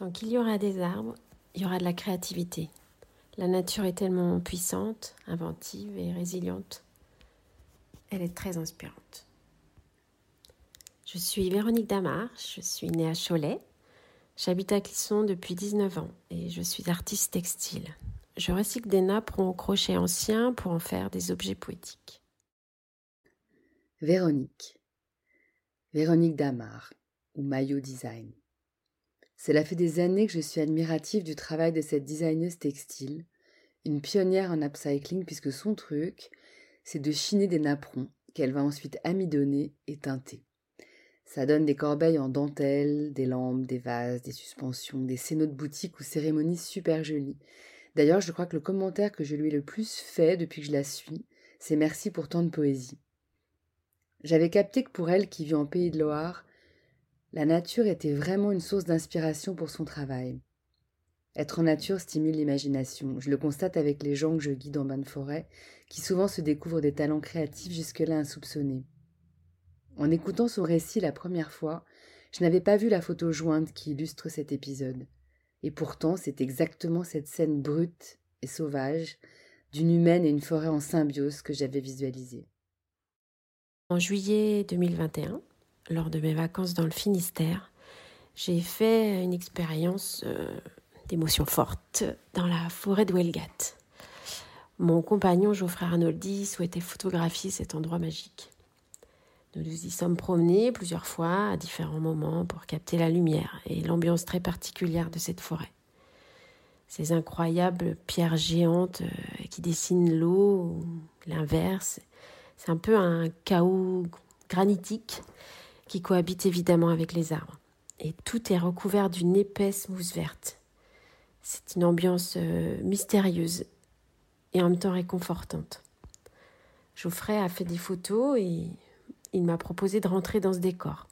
Tant qu'il y aura des arbres, il y aura de la créativité. La nature est tellement puissante, inventive et résiliente. Elle est très inspirante. Je suis Véronique Damar, je suis née à Cholet. J'habite à Clisson depuis 19 ans et je suis artiste textile. Je recycle des nappes en crochet ancien pour en faire des objets poétiques. Véronique. Véronique Damar, ou Maillot Design. Cela fait des années que je suis admirative du travail de cette designeuse textile, une pionnière en upcycling puisque son truc, c'est de chiner des napperons qu'elle va ensuite amidonner et teinter. Ça donne des corbeilles en dentelle, des lampes, des vases, des suspensions, des scénos de boutique ou cérémonies super jolies. D'ailleurs, je crois que le commentaire que je lui ai le plus fait depuis que je la suis, c'est merci pour tant de poésie. J'avais capté que pour elle, qui vit en Pays de Loire, la nature était vraiment une source d'inspiration pour son travail. Être en nature stimule l'imagination. Je le constate avec les gens que je guide en bain de forêt, qui souvent se découvrent des talents créatifs jusque-là insoupçonnés. En écoutant son récit la première fois, je n'avais pas vu la photo jointe qui illustre cet épisode. Et pourtant, c'est exactement cette scène brute et sauvage d'une humaine et une forêt en symbiose que j'avais visualisée. En juillet 2021, lors de mes vacances dans le Finistère, j'ai fait une expérience euh, d'émotion forte dans la forêt de Welgat. Mon compagnon Geoffrey Arnoldi souhaitait photographier cet endroit magique. Nous nous y sommes promenés plusieurs fois à différents moments pour capter la lumière et l'ambiance très particulière de cette forêt. Ces incroyables pierres géantes euh, qui dessinent l'eau, l'inverse, c'est un peu un chaos granitique qui cohabite évidemment avec les arbres. Et tout est recouvert d'une épaisse mousse verte. C'est une ambiance euh, mystérieuse et en même temps réconfortante. Geoffrey a fait des photos et il m'a proposé de rentrer dans ce décor.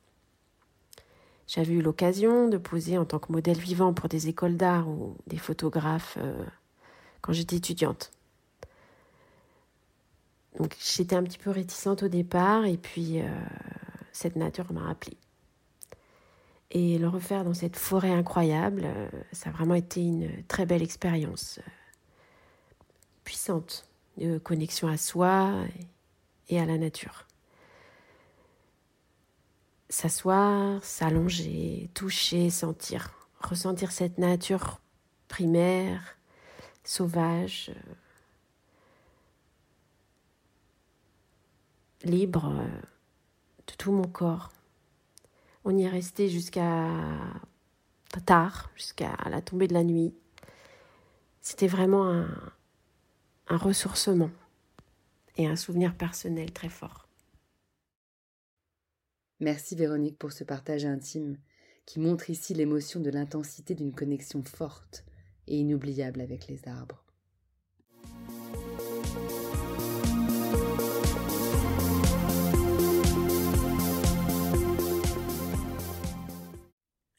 J'avais eu l'occasion de poser en tant que modèle vivant pour des écoles d'art ou des photographes euh, quand j'étais étudiante. Donc j'étais un petit peu réticente au départ et puis euh, cette nature m'a appelé. Et le refaire dans cette forêt incroyable, euh, ça a vraiment été une très belle expérience, euh, puissante, de connexion à soi et à la nature. S'asseoir, s'allonger, toucher, sentir, ressentir cette nature primaire, sauvage, euh, libre mon corps. On y est resté jusqu'à tard, jusqu'à la tombée de la nuit. C'était vraiment un ressourcement et un souvenir personnel très fort. Merci Véronique pour ce partage intime qui montre ici l'émotion de l'intensité d'une connexion forte et inoubliable avec les arbres.